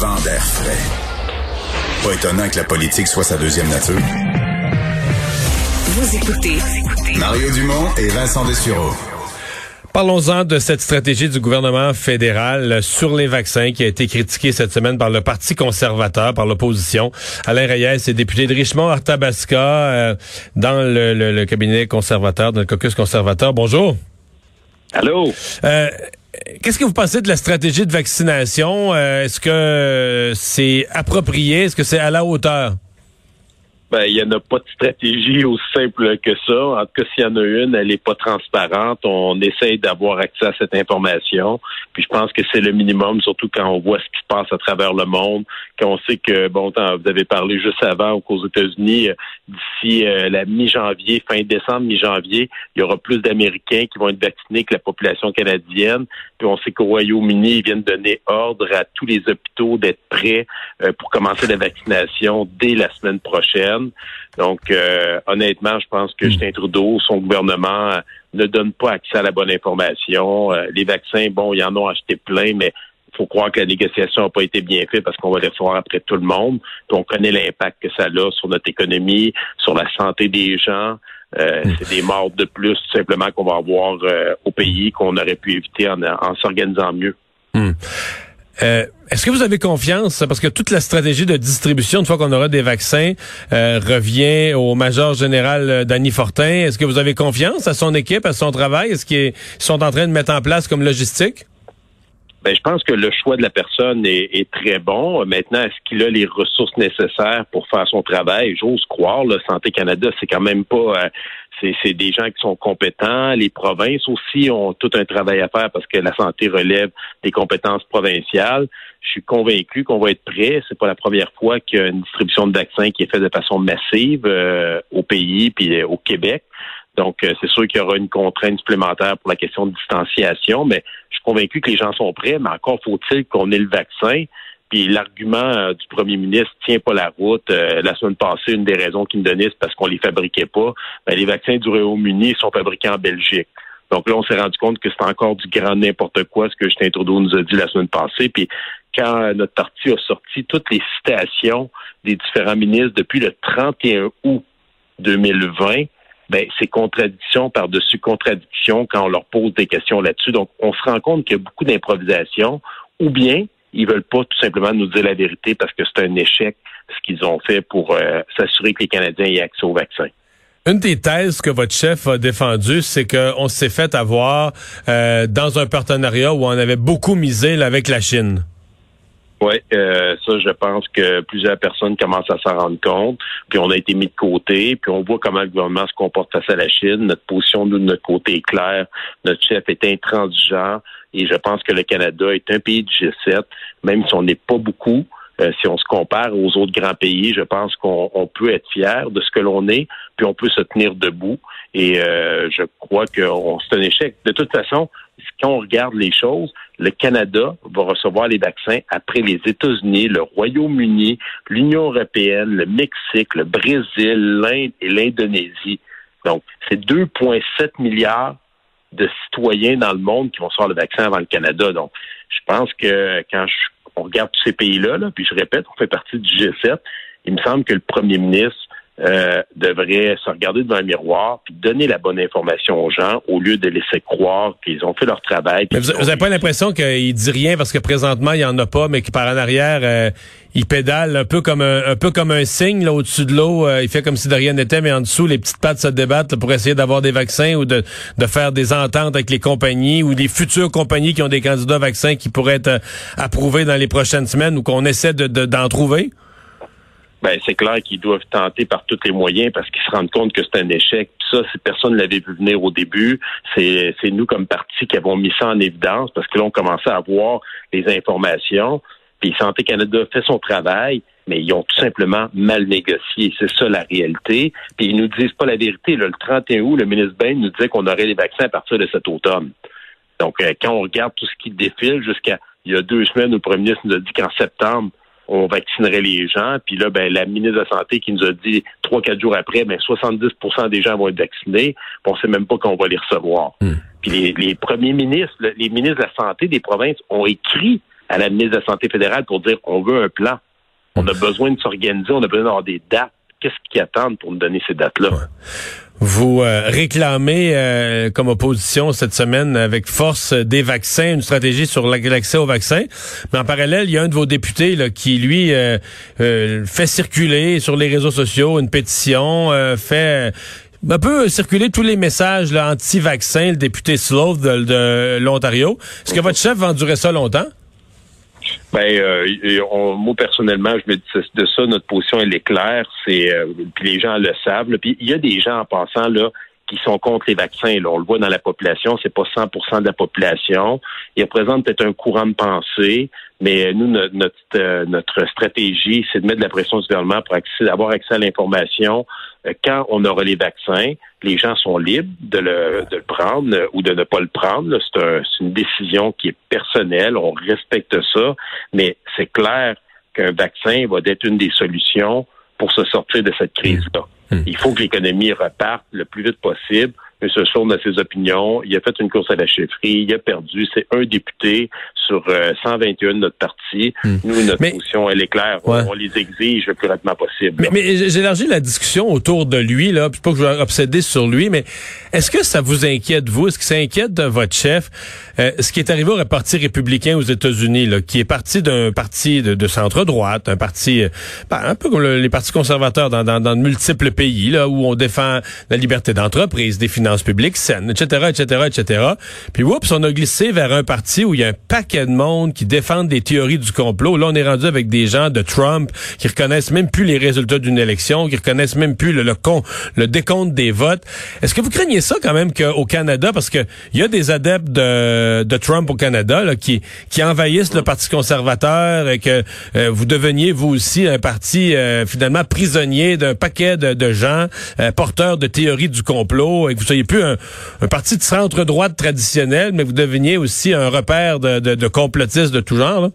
Vent d'air frais. Pas étonnant que la politique soit sa deuxième nature. Vous écoutez Mario Dumont et Vincent Dessureau. Parlons-en de cette stratégie du gouvernement fédéral sur les vaccins qui a été critiquée cette semaine par le Parti conservateur, par l'opposition. Alain Reyes est député de Richmond-Arthabasca euh, dans le, le, le, cabinet conservateur, dans le caucus conservateur. Bonjour. Allô? Euh, Qu'est-ce que vous pensez de la stratégie de vaccination? Euh, Est-ce que c'est approprié? Est-ce que c'est à la hauteur? Ben, il n'y en a pas de stratégie aussi simple que ça. En tout cas, s'il y en a une, elle n'est pas transparente. On essaye d'avoir accès à cette information. Puis je pense que c'est le minimum, surtout quand on voit ce qui se passe à travers le monde, quand on sait que, bon, vous avez parlé juste avant qu'aux États-Unis, d'ici euh, la mi-janvier, fin décembre, mi-janvier, il y aura plus d'Américains qui vont être vaccinés que la population canadienne. Puis on sait qu'au Royaume-Uni, ils viennent donner ordre à tous les hôpitaux d'être prêts euh, pour commencer la vaccination dès la semaine prochaine. Donc, euh, honnêtement, je pense que Justin Trudeau, son gouvernement euh, ne donne pas accès à la bonne information. Euh, les vaccins, bon, ils en ont acheté plein, mais il faut croire que la négociation n'a pas été bien faite parce qu'on va les recevoir après tout le monde. Puis on connaît l'impact que ça a sur notre économie, sur la santé des gens. C'est des morts de plus tout simplement qu'on va avoir au pays qu'on aurait pu éviter en, s'organisant mieux. Hmm. Euh, Est-ce que vous avez confiance, parce que toute la stratégie de distribution, une fois qu'on aura des vaccins, euh, revient au major général euh, Danny Fortin. Est-ce que vous avez confiance à son équipe, à son travail? Est-ce qu'ils sont en train de mettre en place comme logistique? Ben, je pense que le choix de la personne est, est très bon. Maintenant, est-ce qu'il a les ressources nécessaires pour faire son travail? J'ose croire. Le Santé Canada, c'est quand même pas euh, c'est des gens qui sont compétents. Les provinces aussi ont tout un travail à faire parce que la santé relève des compétences provinciales. Je suis convaincu qu'on va être prêt. C'est pas la première fois qu'il y a une distribution de vaccins qui est faite de façon massive euh, au pays puis euh, au Québec. Donc, euh, c'est sûr qu'il y aura une contrainte supplémentaire pour la question de distanciation, mais je suis convaincu que les gens sont prêts, mais encore faut-il qu'on ait le vaccin. Puis l'argument euh, du premier ministre tient pas la route. Euh, la semaine passée, une des raisons qu'il me donnait, c'est parce qu'on les fabriquait pas. Ben, les vaccins du Royaume-Uni sont fabriqués en Belgique. Donc là, on s'est rendu compte que c'est encore du grand n'importe quoi, ce que Justin Trudeau nous a dit la semaine passée. Puis quand notre parti a sorti toutes les citations des différents ministres depuis le 31 août 2020, ben, c'est contradiction par-dessus contradiction quand on leur pose des questions là-dessus. Donc, on se rend compte qu'il y a beaucoup d'improvisation, ou bien ils veulent pas tout simplement nous dire la vérité parce que c'est un échec ce qu'ils ont fait pour euh, s'assurer que les Canadiens aient accès au vaccin. Une des thèses que votre chef a défendues, c'est qu'on s'est fait avoir euh, dans un partenariat où on avait beaucoup misé avec la Chine. Oui, euh, ça, je pense que plusieurs personnes commencent à s'en rendre compte. Puis on a été mis de côté, puis on voit comment le gouvernement se comporte face à la Chine. Notre position de notre côté est claire. Notre chef est intransigeant. Et je pense que le Canada est un pays du G7, même si on n'est pas beaucoup. Euh, si on se compare aux autres grands pays, je pense qu'on peut être fier de ce que l'on est, puis on peut se tenir debout. Et euh, je crois que c'est un échec. De toute façon, quand on regarde les choses, le Canada va recevoir les vaccins après les États-Unis, le Royaume-Uni, l'Union européenne, le Mexique, le Brésil, l'Inde et l'Indonésie. Donc, c'est 2,7 milliards de citoyens dans le monde qui vont recevoir le vaccin avant le Canada. Donc, je pense que quand on regarde tous ces pays-là, là, puis je répète, on fait partie du G7, il me semble que le premier ministre euh, devrait se regarder devant un miroir puis donner la bonne information aux gens au lieu de laisser croire qu'ils ont fait leur travail. Mais vous n'avez pas l'impression qu'il dit rien parce que présentement il y en a pas, mais qu'il par en arrière euh, il pédale un peu comme un, un peu comme un signe là au-dessus de l'eau. Euh, il fait comme si de rien n'était, mais en dessous les petites pattes se débattent pour essayer d'avoir des vaccins ou de, de faire des ententes avec les compagnies ou des futures compagnies qui ont des candidats vaccins qui pourraient être approuvés dans les prochaines semaines ou qu'on essaie de d'en trouver. Ben c'est clair qu'ils doivent tenter par tous les moyens parce qu'ils se rendent compte que c'est un échec. ça, si personne ne l'avait vu venir au début, c'est nous comme parti qui avons mis ça en évidence parce que là, on commençait à voir les informations. Puis Santé Canada fait son travail, mais ils ont tout simplement mal négocié. C'est ça la réalité. Puis ils nous disent pas la vérité. le 31 août, le ministre Bain nous disait qu'on aurait les vaccins à partir de cet automne. Donc, euh, quand on regarde tout ce qui défile jusqu'à il y a deux semaines, le premier ministre nous a dit qu'en septembre, on vaccinerait les gens. Puis là, ben, la ministre de la Santé qui nous a dit trois, quatre jours après, ben, 70% des gens vont être vaccinés. On ne sait même pas qu'on va les recevoir. Hmm. Puis les, premiers ministres, les ministres de la Santé des provinces ont écrit à la ministre de la Santé fédérale pour dire on veut un plan. On a hmm. besoin de s'organiser, on a besoin d'avoir des dates. Qu'est-ce qu'ils attendent pour nous donner ces dates-là? Vous euh, réclamez euh, comme opposition cette semaine avec force des vaccins, une stratégie sur l'accès aux vaccins. Mais en parallèle, il y a un de vos députés là, qui, lui, euh, fait circuler sur les réseaux sociaux une pétition, fait un peu circuler tous les messages anti-vaccins, le député Sloth de, de l'Ontario. Est-ce que votre chef vendurait ça longtemps? Ben, euh, moi personnellement, je me dis de ça, notre position elle est claire. C'est euh, les gens le savent. Puis il y a des gens en passant là qui sont contre les vaccins. Là. On le voit dans la population, c'est pas 100% de la population. Il représente peut-être un courant de pensée, mais nous, notre, euh, notre, stratégie, c'est de mettre de la pression du gouvernement pour avoir accès à l'information euh, quand on aura les vaccins. Les gens sont libres de le, de le prendre euh, ou de ne pas le prendre. C'est un, une décision qui est personnelle. On respecte ça, mais c'est clair qu'un vaccin va être une des solutions pour se sortir de cette crise-là. Hmm. Il faut que l'économie reparte le plus vite possible. M. Sourne a ses opinions. Il a fait une course à la chefferie. Il a perdu. C'est un député sur 121 euh, de notre parti. Hmm. Nous, notre position, elle est claire. On, les exige le plus rapidement possible. Mais, mais j'élargis la discussion autour de lui, là, puis pas que je vais obséder sur lui, mais est-ce que ça vous inquiète, vous? Est-ce que ça inquiète de votre chef? Euh, ce qui est arrivé au Parti républicain aux États-Unis, là, qui est parti d'un parti de, centre-droite, un parti, euh, ben, un peu comme les partis conservateurs dans, dans, dans de multiples pays, là, où on défend la liberté d'entreprise, des finances publiques saines, etc., etc., etc. Puis, oups, on a glissé vers un parti où il y a un paquet de monde qui défendent des théories du complot. Là, on est rendu avec des gens de Trump qui reconnaissent même plus les résultats d'une élection, qui reconnaissent même plus le, décompte des votes. Est-ce que vous craignez ça quand même qu'au Canada, parce que il y a des adeptes de, Trump au Canada qui, envahissent le Parti conservateur et que euh, vous deveniez vous aussi un parti euh, finalement prisonnier d'un paquet de, de gens euh, porteurs de théories du complot et que vous soyez plus un, parti de centre-droite traditionnel, mais vous deveniez aussi un repère de, de, de complotistes de tout genre.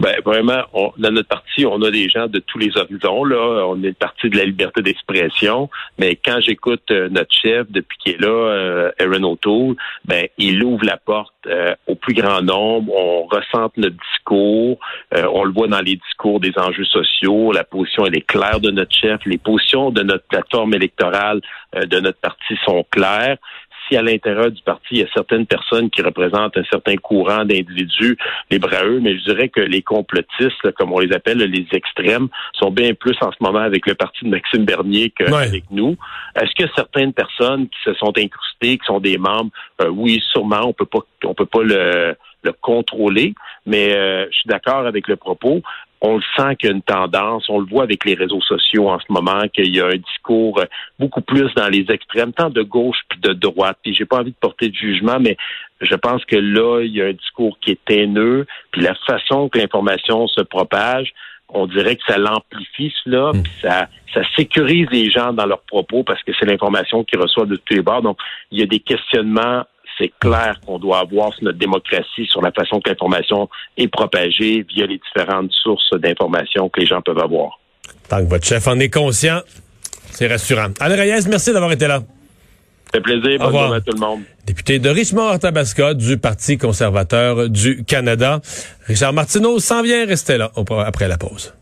Ben vraiment, dans notre parti, on a des gens de tous les horizons. Là, on est le parti de la liberté d'expression. Mais quand j'écoute euh, notre chef depuis qu'il est là, euh, Aaron O'Toole, ben il ouvre la porte euh, au plus grand nombre. On ressent notre discours. on le voit dans les discours des enjeux sociaux. La position elle est claire de notre chef. Les positions de notre plateforme électorale de notre parti sont claires si à l'intérieur du parti, il y a certaines personnes qui représentent un certain courant d'individus à eux, mais je dirais que les complotistes, comme on les appelle, les extrêmes, sont bien plus en ce moment avec le parti de Maxime Bernier qu'avec nous. Est-ce que certaines personnes qui se sont incrustées, qui sont des membres, euh, oui, sûrement, on peut pas, on peut pas le le contrôler, mais euh, je suis d'accord avec le propos on le sent qu'il y a une tendance, on le voit avec les réseaux sociaux en ce moment, qu'il y a un discours euh, beaucoup plus dans les extrêmes, tant de gauche puis de droite. Puis j'ai pas envie de porter de jugement, mais je pense que là, il y a un discours qui est haineux, puis la façon que l'information se propage, on dirait que ça l'amplifie cela, puis ça, ça sécurise les gens dans leurs propos parce que c'est l'information qu'ils reçoivent de tous les bords. Donc, il y a des questionnements c'est clair qu'on doit avoir sur notre démocratie sur la façon que l'information est propagée via les différentes sources d'information que les gens peuvent avoir. Tant que votre chef en est conscient, c'est rassurant. Alain Reyes, merci d'avoir été là. Fait plaisir. Bonjour à tout le monde. Député de Richmond-Arthabasca du Parti conservateur du Canada. Richard Martineau s'en vient rester là après la pause.